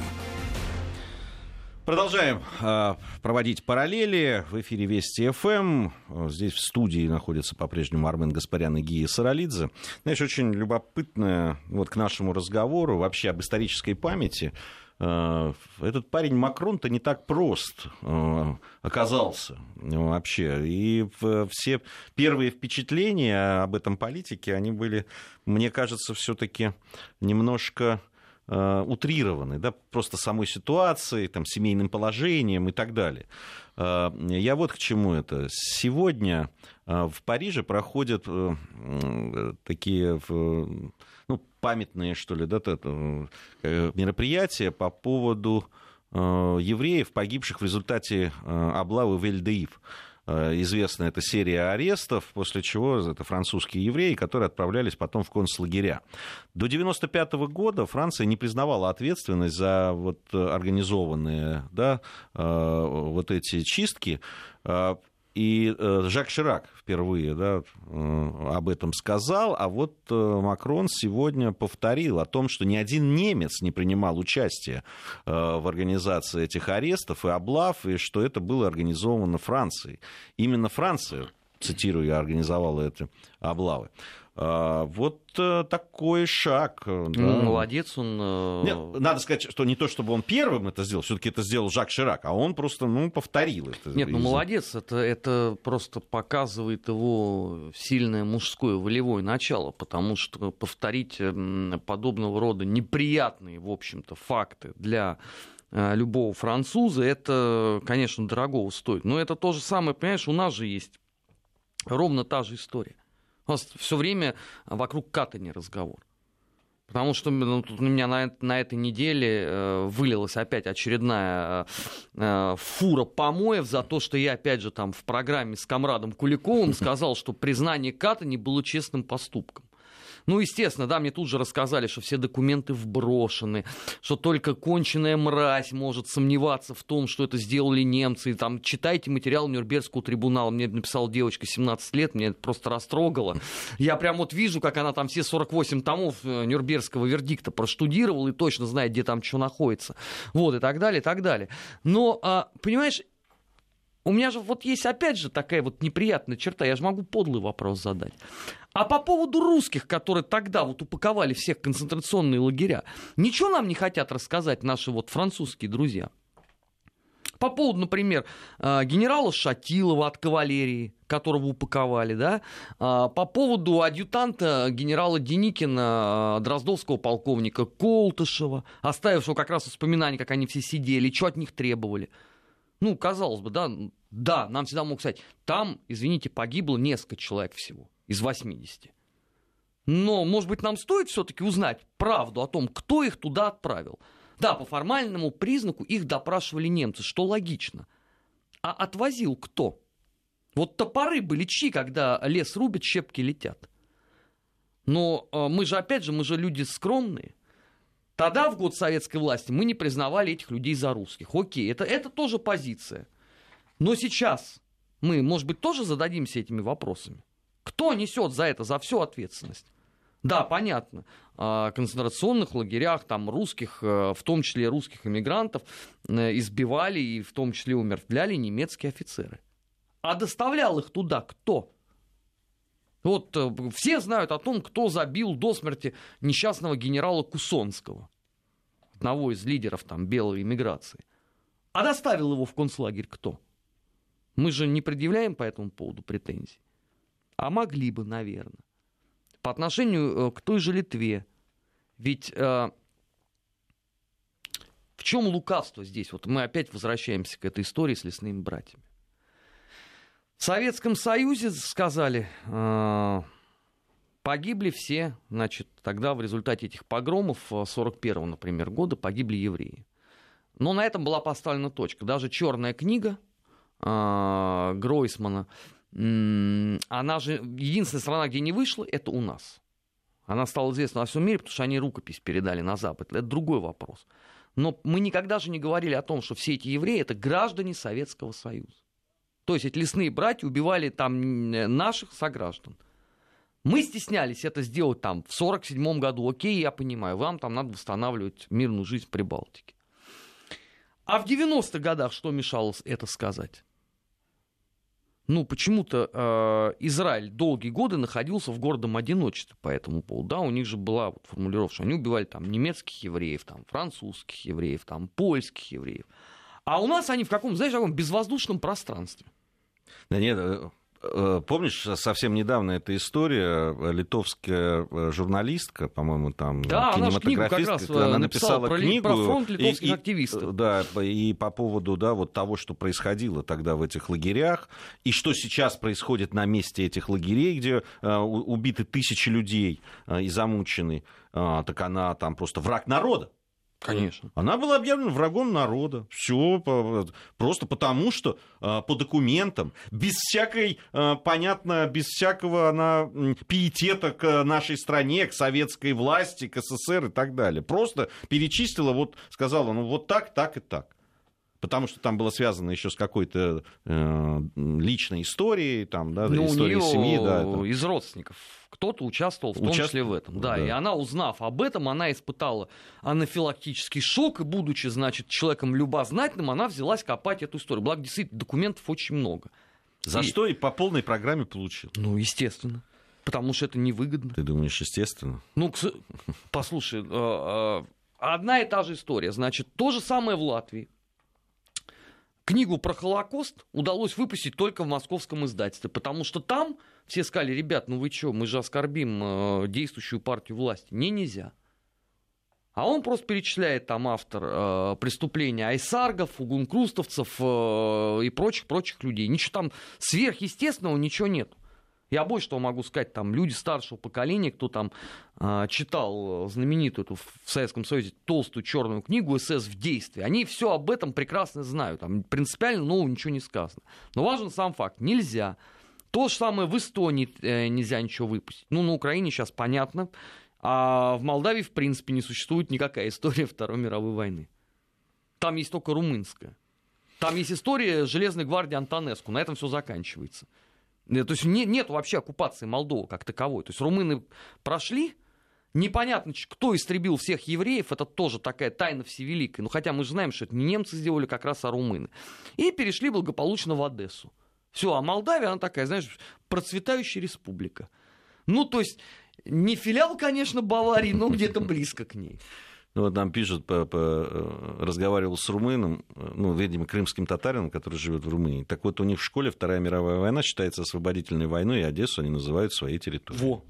Продолжаем э, проводить параллели в эфире Вести ФМ. Здесь в студии находятся по-прежнему Армен Гаспарян и Гия Саралидзе. Знаешь, очень любопытно вот к нашему разговору вообще об исторической памяти. Э, этот парень Макрон-то не так прост э, оказался вообще. И все первые впечатления об этом политике, они были, мне кажется, все-таки немножко Э, утрированы, да, просто самой ситуацией, там, семейным положением и так далее. Я вот к чему это. Сегодня в Париже проходят такие ну, памятные, что ли, да, мероприятия по поводу евреев, погибших в результате облавы в Эльдеив. Э, известна эта серия арестов, после чего это французские евреи, которые отправлялись потом в концлагеря. До 1995 года Франция не признавала ответственность за вот организованные да, э, вот эти чистки. И э, Жак Ширак впервые да, э, об этом сказал, а вот э, Макрон сегодня повторил о том, что ни один немец не принимал участие в организации этих арестов и облав, и что это было организовано Францией. Именно Франция, цитирую, я организовала эти облавы. А, вот э, такой шаг. Э, да. Ну, молодец он. Э, Нет, надо сказать, что не то, чтобы он первым это сделал, все-таки это сделал Жак Ширак, а он просто ну, повторил это. Нет, ну молодец, это, это просто показывает его сильное мужское волевое начало, потому что повторить подобного рода неприятные, в общем-то, факты для любого француза, это, конечно, дорого стоит. Но это то же самое, понимаешь, у нас же есть ровно та же история. У нас все время вокруг Катани разговор. Потому что ну, тут у меня на, на этой неделе э, вылилась опять очередная э, фура помоев за то, что я опять же там в программе с комрадом Куликовым сказал, что признание Катани было честным поступком. Ну, естественно, да, мне тут же рассказали, что все документы вброшены, что только конченая мразь может сомневаться в том, что это сделали немцы. И, там, читайте материал Нюрнбергского трибунала. Мне написала девочка 17 лет, мне это просто растрогало. Я прям вот вижу, как она там все 48 томов э, Нюрнбергского вердикта проштудировала и точно знает, где там что находится. Вот, и так далее, и так далее. Но, а, понимаешь, у меня же вот есть опять же такая вот неприятная черта, я же могу подлый вопрос задать. А по поводу русских, которые тогда вот упаковали всех концентрационные лагеря, ничего нам не хотят рассказать наши вот французские друзья? По поводу, например, э, генерала Шатилова от кавалерии, которого упаковали, да, а, по поводу адъютанта генерала Деникина, э, Дроздовского полковника Колтышева, оставившего как раз воспоминания, как они все сидели, что от них требовали. Ну, казалось бы, да, да, нам всегда могут сказать, там, извините, погибло несколько человек всего из 80. Но, может быть, нам стоит все-таки узнать правду о том, кто их туда отправил. Да, по формальному признаку их допрашивали немцы, что логично. А отвозил кто? Вот топоры были чьи, когда лес рубят, щепки летят. Но э, мы же, опять же, мы же люди скромные. Тогда, в год советской власти, мы не признавали этих людей за русских. Окей, это, это тоже позиция. Но сейчас мы, может быть, тоже зададимся этими вопросами. Кто несет за это, за всю ответственность? Да, понятно. В концентрационных лагерях там русских, э, в том числе русских иммигрантов, э, избивали и в том числе умертвляли немецкие офицеры. А доставлял их туда кто? Вот э, все знают о том, кто забил до смерти несчастного генерала Кусонского, одного из лидеров там белой иммиграции. А доставил его в концлагерь кто? Мы же не предъявляем по этому поводу претензий. А могли бы, наверное. По отношению э, к той же Литве. Ведь э, в чем лукавство здесь? Вот мы опять возвращаемся к этой истории с лесными братьями. В Советском Союзе, сказали, э, погибли все, значит, тогда в результате этих погромов 41-го, например, года погибли евреи. Но на этом была поставлена точка. Даже черная книга э, Гройсмана она же, единственная страна, где не вышла, это у нас. Она стала известна во всем мире, потому что они рукопись передали на Запад. Это другой вопрос. Но мы никогда же не говорили о том, что все эти евреи это граждане Советского Союза. То есть эти лесные братья убивали там наших сограждан. Мы стеснялись это сделать там в 1947 году. Окей, я понимаю, вам там надо восстанавливать мирную жизнь в Прибалтике. А в 90-х годах что мешало это сказать? ну, почему-то э, Израиль долгие годы находился в гордом одиночестве по этому поводу. Да, у них же была вот формулировка, что они убивали там немецких евреев, там, французских евреев, там, польских евреев. А у нас они в каком, знаешь, в каком безвоздушном пространстве. Да нет, э, Э, помнишь, совсем недавно эта история, э, литовская журналистка, по-моему, там да, кинематографистка, она, она написала про, книгу про фронт литовских и, активистов. Да, и по поводу да, вот того, что происходило тогда в этих лагерях, и что сейчас происходит на месте этих лагерей, где убиты тысячи людей и замучены, так она там просто враг народа. Конечно. Она была объявлена врагом народа. Все просто потому, что а, по документам, без всякой, а, понятно, без всякого она пиетета к нашей стране, к советской власти, к СССР и так далее. Просто перечислила, вот сказала, ну вот так, так и так потому что там было связано еще с какой-то э, личной историей, там, да, ну, историей семьи. Да, там. из родственников. Кто-то участвовал в том Участв... числе в этом. Да, да, и она, узнав об этом, она испытала анафилактический шок, и, будучи, значит, человеком любознательным, она взялась копать эту историю. Благо, действительно, документов очень много. За и... что и по полной программе получил. Ну, естественно. Потому что это невыгодно. Ты думаешь, естественно? Ну, (laughs) послушай, э, э, одна и та же история. Значит, то же самое в Латвии книгу про Холокост удалось выпустить только в московском издательстве, потому что там все сказали, ребят, ну вы что, мы же оскорбим э, действующую партию власти. Не, нельзя. А он просто перечисляет там автор э, преступления айсаргов, угункрустовцев э, и прочих-прочих людей. Ничего там сверхъестественного, ничего нет. Я больше что могу сказать, там люди старшего поколения, кто там э, читал знаменитую эту в Советском Союзе толстую черную книгу «СС в действии», они все об этом прекрасно знают. Там принципиально нового ничего не сказано. Но важен сам факт. Нельзя. То же самое в Эстонии э, нельзя ничего выпустить. Ну, на Украине сейчас понятно. А в Молдавии, в принципе, не существует никакая история (laughs) Второй мировой войны. Там есть только румынская. Там есть история Железной гвардии Антонеску. На этом все заканчивается. Э, то есть не, нет вообще оккупации Молдовы как таковой. То есть румыны прошли, Непонятно, кто истребил всех евреев, это тоже такая тайна всевеликая. Ну, хотя мы же знаем, что это не немцы сделали, как раз а румыны. И перешли благополучно в Одессу. Все, а Молдавия, она такая, знаешь, процветающая республика. Ну, то есть, не филиал, конечно, Баварии, но где-то близко к ней. Ну, вот нам пишут, по, по, э, разговаривал с румыном, э, ну, видимо, крымским татарином, который живет в Румынии. Так вот, у них в школе Вторая мировая война считается освободительной войной, и Одессу они называют своей территорией. Во.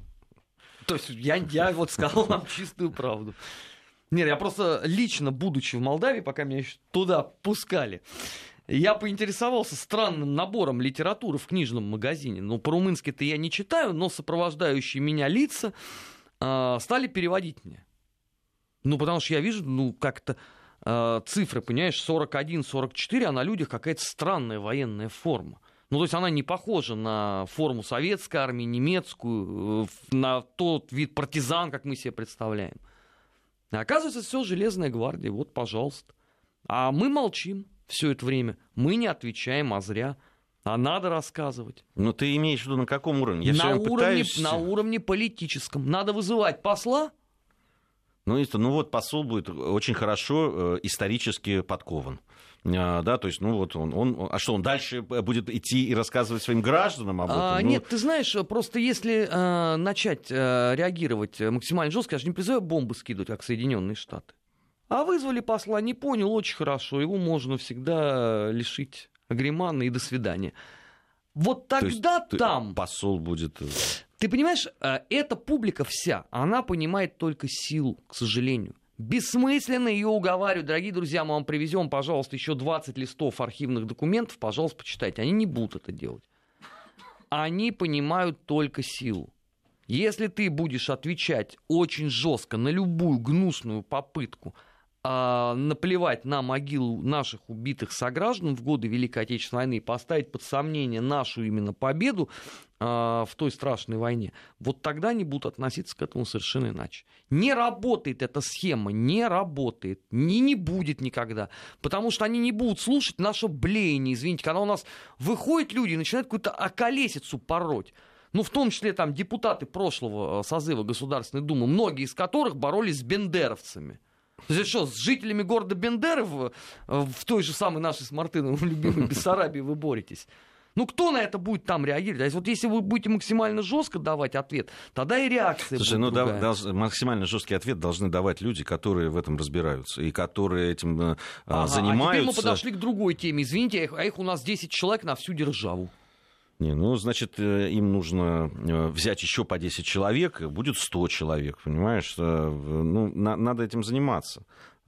То есть я, я вот сказал вам чистую правду. Нет, я просто лично, будучи в Молдавии, пока меня еще туда пускали, я поинтересовался странным набором литературы в книжном магазине. Ну, по-румынски-то я не читаю, но сопровождающие меня лица э, стали переводить мне. Ну, потому что я вижу, ну, как-то э, цифры, понимаешь, 41-44, а на людях какая-то странная военная форма. Ну, то есть она не похожа на форму советской армии, немецкую, э, на тот вид партизан, как мы себе представляем. А оказывается, все железная гвардия, вот, пожалуйста. А мы молчим все это время. Мы не отвечаем, а зря. А надо рассказывать. Ну, ты имеешь в виду на каком уровне? Я на, уровне пытаюсь... на уровне политическом. Надо вызывать посла, ну, ну вот посол будет очень хорошо э, исторически подкован. А, да, то есть, ну вот он, он, а что, он дальше будет идти и рассказывать своим гражданам об этом? А, ну... Нет, ты знаешь, просто если э, начать э, реагировать максимально жестко, я же не призываю бомбы скидывать, как Соединенные Штаты. А вызвали посла, не понял, очень хорошо, его можно всегда лишить агремана и до свидания. Вот тогда там... Посол будет... Э, ты понимаешь, э, эта публика вся, она понимает только силу, к сожалению. Бессмысленно ее уговаривать. Дорогие друзья, мы вам привезем, пожалуйста, еще 20 листов архивных документов, пожалуйста, почитайте. Они не будут это делать. Они понимают только силу. Если ты будешь отвечать очень жестко на любую гнусную попытку а, наплевать на могилу наших убитых сограждан в годы Великой Отечественной войны и поставить под сомнение нашу именно победу в той страшной войне, вот тогда они будут относиться к этому совершенно иначе. Не работает эта схема, не работает, не, не будет никогда, потому что они не будут слушать наше блеяние, извините, когда у нас выходят люди и начинают какую-то околесицу пороть, ну, в том числе там депутаты прошлого э, созыва Государственной Думы, многие из которых боролись с бендеровцами – То есть что, с жителями города Бендеры в, той же самой нашей с Мартыновым любимой Бессарабии вы боретесь? Ну, кто на это будет там реагировать? А если, вот если вы будете максимально жестко давать ответ, тогда и реакция Слушай, будет ну, да, долж- максимально жесткий ответ должны давать люди, которые в этом разбираются и которые этим э, Ага, занимаются. А теперь мы подошли к другой теме. Извините, а их, а их у нас 10 человек на всю державу. Не, ну, значит, э, им нужно э, взять еще по 10 человек, будет 100 человек, понимаешь? Ну, на- надо этим заниматься.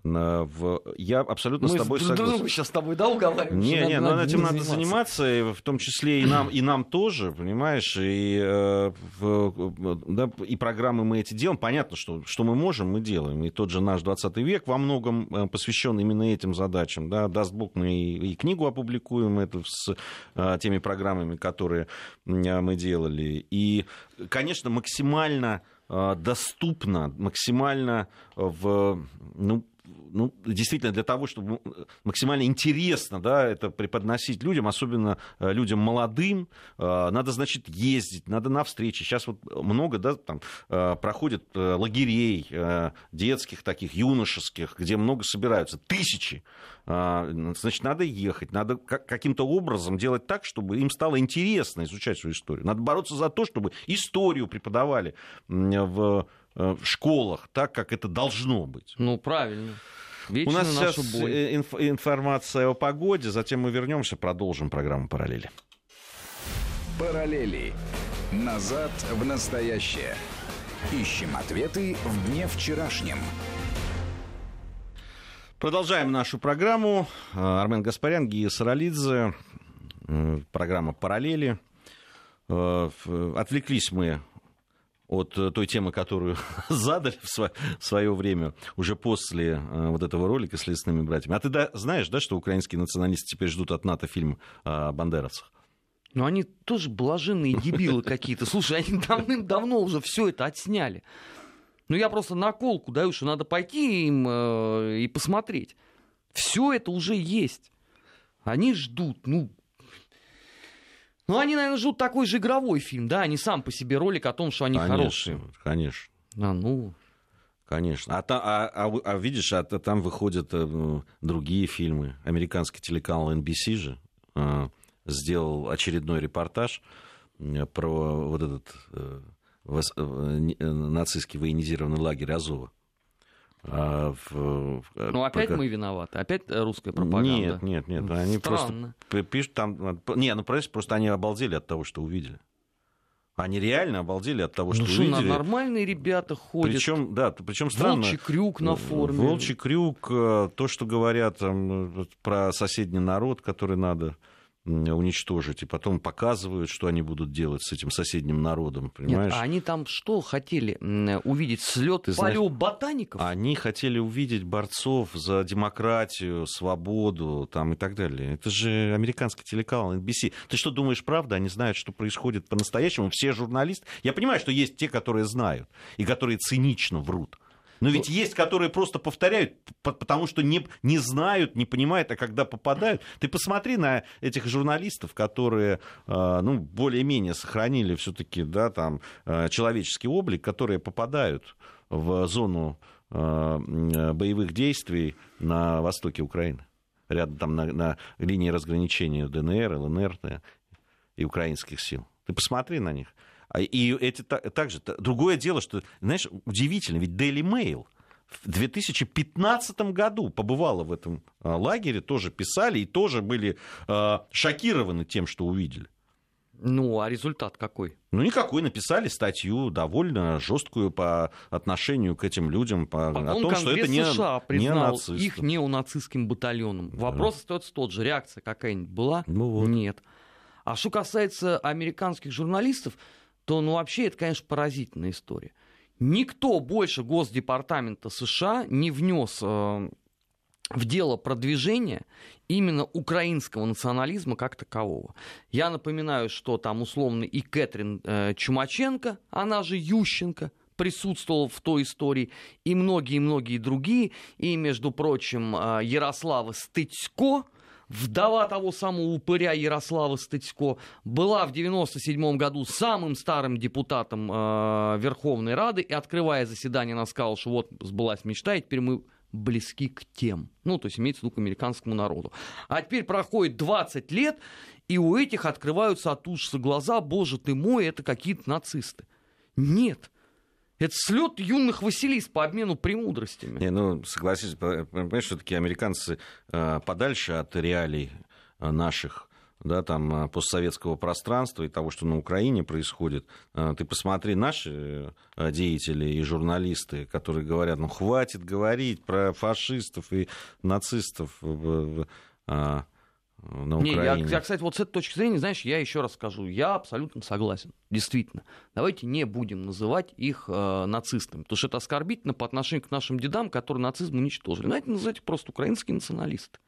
В- Я абсолютно Мы с тобой друг согласен. друга сейчас с тобой, да, уговариваем? Не, не, ну надо этим надо заниматься? заниматься, и в том числе и нам, и нам тоже, понимаешь, и, э, в- да, и программы мы эти делаем. Понятно, что, что мы можем, мы делаем. И тот же наш 20 век во многом э, посвящен именно этим задачам. Да. Даст Бог, мы и, и книгу опубликуем эту с э, теми программами, которые м, мы делали. И, конечно, максимально э, доступно, максимально в, ну, ну, действительно, для того, чтобы максимально интересно да, это преподносить людям, особенно э, людям молодым, э, надо, значит, ездить, надо на встречи. Сейчас вот много да, там, э, проходит э, лагерей э, детских таких, юношеских, где много собираются, тысячи. Значит, надо ехать, надо как- каким-то образом делать так, чтобы им стало интересно изучать свою историю. Надо бороться за то, чтобы историю преподавали в э, в школах так, как это должно быть. Ну, правильно. У Вечная нас сейчас боль. э, инф- информация о погоде, затем мы вернемся, продолжим программу параллели. Параллели. Назад в настоящее. Ищем ответы в дне вчерашнем. Продолжаем нашу программу. Э, Армен Гаспарян, Гия Саралидзе. Э, Программа «Параллели». Э, Отвлеклись мы от э, той темы, которую (laughs) задали в сво- в свое время, уже после э, вот этого ролика с лесными братьями. А ты да, знаешь, да, что украинские националисты теперь ждут от НАТО фильм о бандеровцах? Ну, они тоже блаженные дебилы какие-то. Слушай, они давным-давно уже все это отсняли. Ну, я просто наколку даю, что надо пойти им э, и посмотреть. Все это уже есть. Они ждут, ну... Ну, они, наверное, ждут такой же игровой фильм, да, они сам по себе ролик о том, что они хорошие. конечно. А, ну, Конечно. А, та- а- а а видишь, а та- там выходят э, ну, другие фильмы. Американский телеканал NBC же э, сделал очередной репортаж э, про вот этот э, вос- э, э, нацистский военизированный лагерь Азова. А, в- в- ну опять пока- мы виноваты, опять э, русская пропаганда. Нет, нет, нет. Они просто Странно. п- пишут там... э, Не, ну просто, просто они обалдели от того, что увидели. Они реально обалдели от того, Ну что что, на- увидели. нормальные ребята ходят. Причем, да, причем странно. Волчий крюк на форме. Волчий крюк, э, то, что говорят там, э, про соседний народ, который надо уничтожить, и потом показывают, что они будут делать с этим соседним народом, Нет, понимаешь? а они там что хотели увидеть? Слет знаешь, палеоботаников? Они хотели увидеть борцов за демократию, свободу там, и так далее. Это же американский телеканал NBC. Ты что думаешь, правда? Они знают, что происходит по-настоящему. Все журналисты... Я понимаю, что есть те, которые знают, и которые цинично врут. Но ведь есть, которые просто повторяют, потому что не, не знают, не понимают, а когда попадают... Ты посмотри на этих журналистов, которые э, ну, более-менее сохранили все-таки да, там, э, человеческий облик, которые попадают в зону м, боевых действий на востоке Украины. Рядом там на, на линии разграничения ДНР, ЛНР да, и украинских сил. Ты посмотри на них. А, И эти та- также. та- Другое дело, что, знаешь, удивительно, ведь Daily Mail в 2015 году побывала в этом а, лагере, тоже писали и тоже были а, шокированы тем, что увидели. Ну, а результат какой? Ну, никакой, написали статью довольно жесткую по отношению к этим людям, по, Потом о том, что это не, США не признал нацисты. их неонацистским батальоном. Вопрос остается тот же. Реакция какая-нибудь была? Ну вот. Нет. А что касается американских журналистов, то, ну, вообще, это, конечно, поразительная история. Никто больше Госдепартамента США не внес э, в дело продвижения именно украинского национализма как такового. Я напоминаю, что там условно и Кэтрин э, Чумаченко, она же Ющенко, присутствовала в той истории, и многие-многие другие, и, между прочим, э, Ярослава Стыцко, вдова того самого упыря Ярослава Стыцко, была в 97 году самым старым депутатом э, Верховной Рады, и, открывая заседание, она сказала, что вот сбылась мечта, и теперь мы близки к тем. Ну, то есть имеется в виду к американскому народу. А теперь проходит 20 лет, и у этих открываются от ужаса глаза, боже ты мой, это какие-то нацисты. Нет. Это слет юных Василис по обмену премудростями. Не, ну, согласитесь, понимаешь, все-таки американцы э, подальше от реалий э, наших да, там, э, постсоветского пространства и того, что на Украине происходит. Ты посмотри, наши деятели и журналисты, которые говорят, ну, хватит говорить про фашистов и нацистов а, на Украине. Не, я, я, кстати, вот с этой точки зрения, знаешь, я еще раз скажу, я абсолютно согласен, действительно. Давайте не будем называть их э, нацистами, потому что это оскорбительно по отношению к нашим дедам, которые нацизм уничтожили. Давайте называть их просто украинские националисты.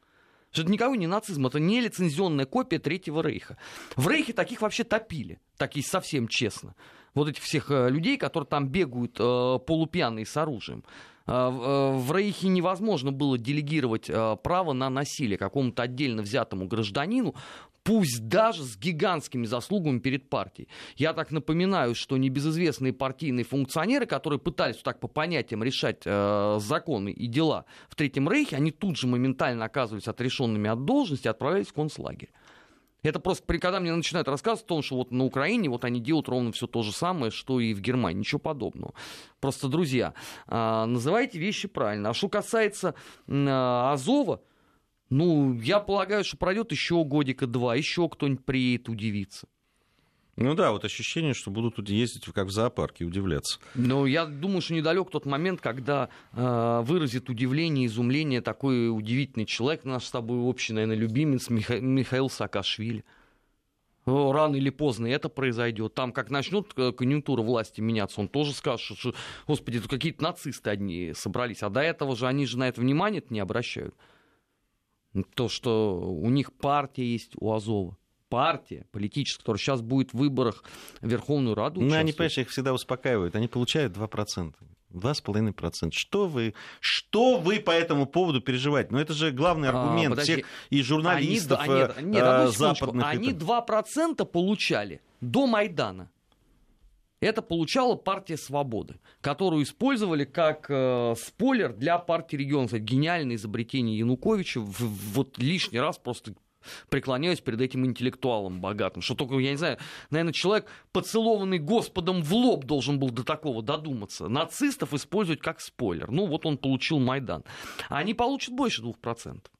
Что это никакой не нацизм, это не лицензионная копия Третьего Рейха. В Рейхе таких вообще топили, так и совсем честно. Вот этих всех э, людей, которые там бегают э, полупьяные с оружием. А, э, в Рейхе невозможно было делегировать э, право на насилие какому-то отдельно взятому гражданину, пусть даже с гигантскими заслугами перед партией. Я так напоминаю, что небезызвестные партийные функционеры, которые пытались так по понятиям решать э, законы и дела в Третьем Рейхе, они тут же моментально оказывались отрешенными от должности и отправлялись в концлагерь. Это просто, когда мне начинают рассказывать о том, что вот на Украине вот они делают ровно все то же самое, что и в Германии. Ничего подобного. Просто, друзья, а, называйте вещи правильно. А что касается а, Азова, ну, я полагаю, что пройдет еще годика два, еще кто-нибудь приедет удивиться. Ну да, вот ощущение, что будут ездить как в зоопарке, удивляться. Ну, я думаю, что недалек тот момент, когда э, выразит удивление, изумление такой удивительный человек, наш с тобой общий, наверное, любимец Миха... Михаил Саакашвили. Рано или поздно это произойдет. Там, как начнут э, конъюнктура власти меняться, он тоже скажет, что, господи, тут какие-то нацисты одни собрались. А до этого же они же на это внимание не обращают. То, что у них партия есть у Азова партия политическая, которая сейчас будет в выборах в Верховную Раду Ну, они, понимаешь, их всегда успокаивают. Они получают 2%. 2,5%. Что вы, что вы по этому поводу переживаете? Ну, это же главный а, аргумент а, всех и журналистов они, нет, нет, э, западных. Они это... 2% получали до Майдана. Это получала партия Свободы, которую использовали как э, спойлер для партии регионов. Гениальное изобретение Януковича. В, вот лишний раз просто преклоняюсь перед этим интеллектуалом богатым. Что только, я не знаю, наверное, человек, поцелованный Господом в лоб, должен был до такого додуматься. Нацистов использовать как спойлер. Ну, вот он получил Майдан. А они получат больше двух процентов.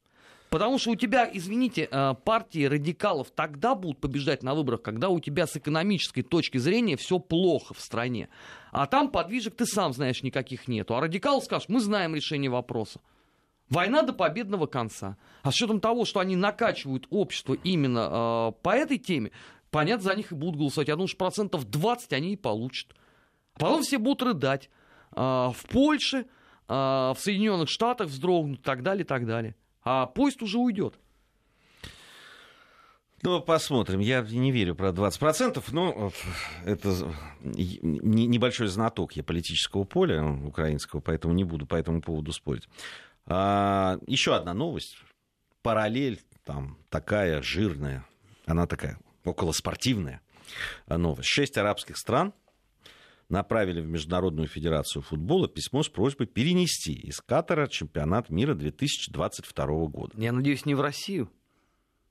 Потому что у тебя, извините, э, партии радикалов тогда будут побеждать на выборах, когда у тебя с экономической точки зрения все плохо в стране. А там подвижек ты сам знаешь никаких нету. А радикал скажет, мы знаем решение вопроса. Война до победного конца. А с учетом того, что они накачивают общество именно э, по этой теме, понятно, за них и будут голосовать. Я думаю, что процентов 20 они и получат. А потом все будут рыдать. Э, в Польше, э, в Соединенных Штатах вздрогнут и так далее, и так далее. А поезд уже уйдет. Ну, посмотрим. Я не верю про 20%, но это небольшой знаток я политического поля украинского, поэтому не буду по этому поводу спорить. А, еще одна новость. Параллель там такая жирная, она такая околоспортивная новость. Шесть арабских стран направили в Международную федерацию футбола письмо с просьбой перенести из Катара чемпионат мира 2022 года. Я надеюсь, не в Россию?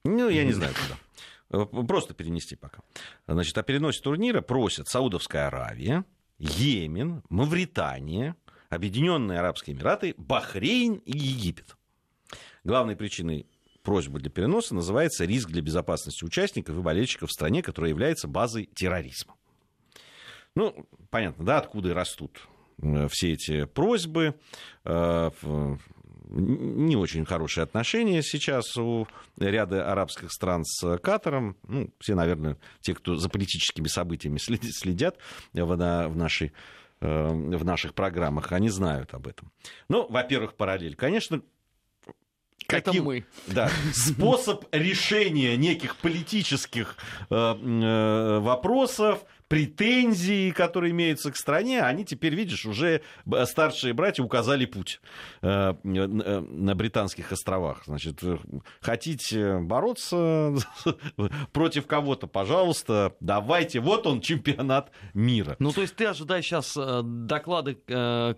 Ну, я не знаю куда. Просто перенести пока. Значит, о переносе турнира просят Саудовская Аравия, Йемен, Мавритания, Объединенные Арабские Эмираты, Бахрейн и Египет. Главной причиной просьбы для переноса называется риск для безопасности участников и болельщиков в стране, которая является базой терроризма. Ну, понятно, да, откуда и растут э, все эти просьбы. Э, не очень хорошие отношения сейчас у ряда арабских стран с Катаром. Ну, все, наверное, те, кто за политическими событиями следят в нашей в наших программах, они знают об этом. Ну, во-первых, параллель. Конечно, каким, Это мы. Да, способ решения неких политических э, э, вопросов, претензий, которые имеются к стране, они теперь, видишь, уже старшие братья указали путь э, на британских островах. Значит, хотите бороться (laughs) против кого-то, пожалуйста, давайте. Вот он, чемпионат мира. Ну, то есть ты ожидаешь сейчас доклады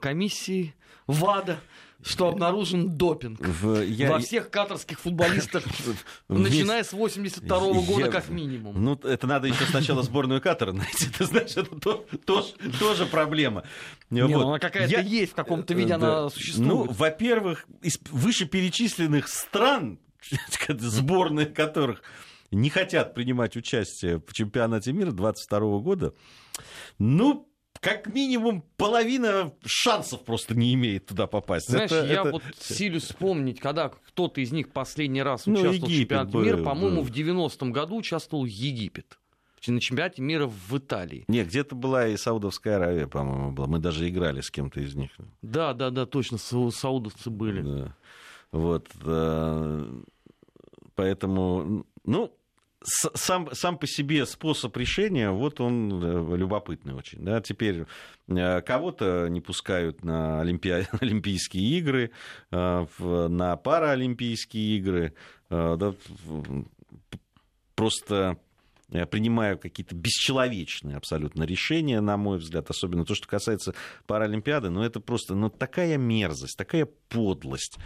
комиссии ВАДА, что обнаружен допинг В- я- во всех катарских футболистах, (laughs) начиная с 82 года Я- как минимум. Ну, это надо еще сначала сборную Катара найти. (laughs) Это значит, это то- тоже, тоже проблема. Не, Вот. ну она какая-то Я- есть, в каком-то виде Э, да. она существует. Ну, во-первых, из вышеперечисленных стран, (laughs) сборные которых не хотят принимать участие в чемпионате мира 22 года, ну, как минимум половина шансов просто не имеет туда попасть. Знаешь, Это- я это- вот силюсь вспомнить, когда кто-то из них последний раз Ну, участвовал в Египет чемпионате был, мира, по-моему, в 90-м году участвовал Египет. На чемпионате мира в Италии. Не, где-то была и Саудовская Аравия, по-моему, была. Мы даже играли с кем-то из них. Да, да, да, точно, сау- саудовцы были. Да. Вот. э, Поэтому, ну, сам, сам по себе способ решения, вот он э, любопытный очень. Да? Теперь э, кого-то не пускают на Олимпиа- (laughs) Олимпийские игры, э, на Паралимпийские игры. да, Просто принимаю какие-то бесчеловечные абсолютно решения, на мой взгляд, особенно то, что касается Паралимпиады, но это просто ну, такая мерзость, такая подлость,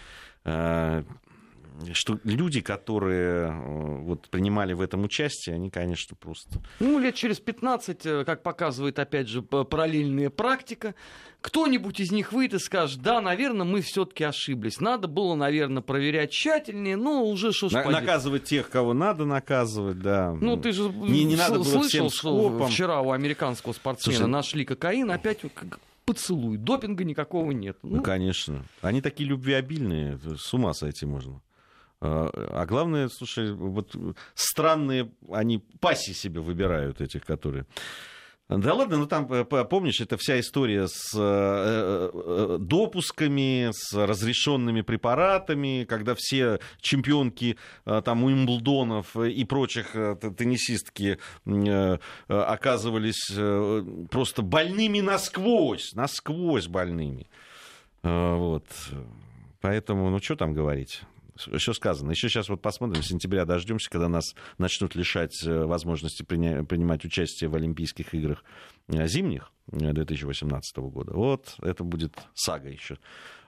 что люди, которые э, вот, принимали в этом участие, они, конечно, просто... Ну, лет через 15, э, как показывает, опять же, параллельная практика, кто-нибудь из них выйдет и скажет, да, наверное, мы все-таки ошиблись. Надо было, наверное, проверять тщательнее, но уже что На- наказывать тех, кого надо наказывать, да. Ну, ты же Не- не надо было слышал, всем что вчера у американского спортсмена Слушай, нашли кокаин, опять поцелуй. Допинга никакого нет. Ну, Ну, конечно. Они такие любвеобильные, с ума сойти можно. А главное, слушай, вот странные, они пассии себе выбирают, этих, которые... Да ладно, ну там, э, помнишь, это вся история с э, э, допусками, с разрешенными препаратами, когда все чемпионки там Уимблдонов и прочих теннисистки оказывались просто больными насквозь, насквозь больными. Вот. Поэтому, ну что там говорить? Еще сказано. Еще сейчас вот посмотрим, сентября дождемся, когда нас начнут лишать э, возможности принимать участие в Олимпийских играх э, зимних э, 2018 года. Вот это будет сага еще.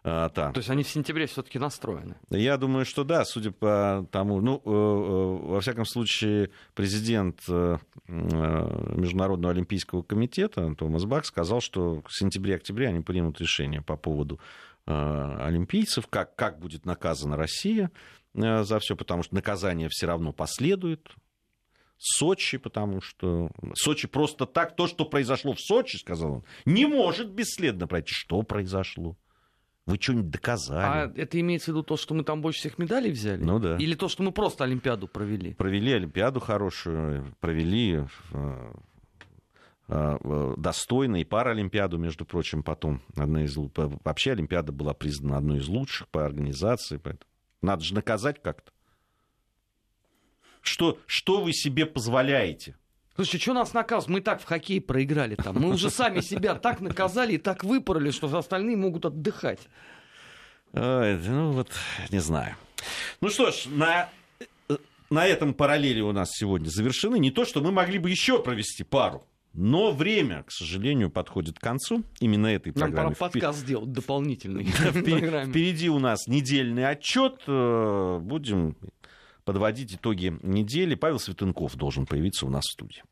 А, та. То есть они в сентябре все-таки настроены. Я думаю, что да, судя по тому, ну, э, э, во всяком случае, президент э, э, Международного олимпийского комитета Томас Бак сказал, что в сентябре-октябре они примут решение по поводу э, олимпийцев, как, как будет наказана Россия э, за все, потому что наказание все равно последует. Сочи, потому что Сочи просто так, то, что произошло в Сочи, сказал он, не может бесследно пройти. Что произошло? Вы что-нибудь доказали? А это имеется в виду то, что мы там больше всех медалей взяли? Ну да. Или то, что мы просто Олимпиаду провели? провели Олимпиаду хорошую, провели э, э, достойно и Паралимпиаду, между прочим, потом. Одна из, по- вообще Олимпиада была признана одной из лучших по организации. Поэтому надо же наказать как-то. Что, что вы себе позволяете? Слушай, что нас наказывают? Мы так в хоккей проиграли там. Мы уже сами себя так наказали и так выпороли, что остальные могут отдыхать. Ой, ну вот, не знаю. Ну что ж, на, э, на этом параллели у нас сегодня завершены. Не то, что мы могли бы еще провести пару. Но время, к сожалению, подходит к концу именно этой Нам пора программы. Подкаст сделать дополнительный. (laughs) Впереди у нас недельный отчет. Будем подводить итоги недели. Павел Светенков должен появиться у нас в студии.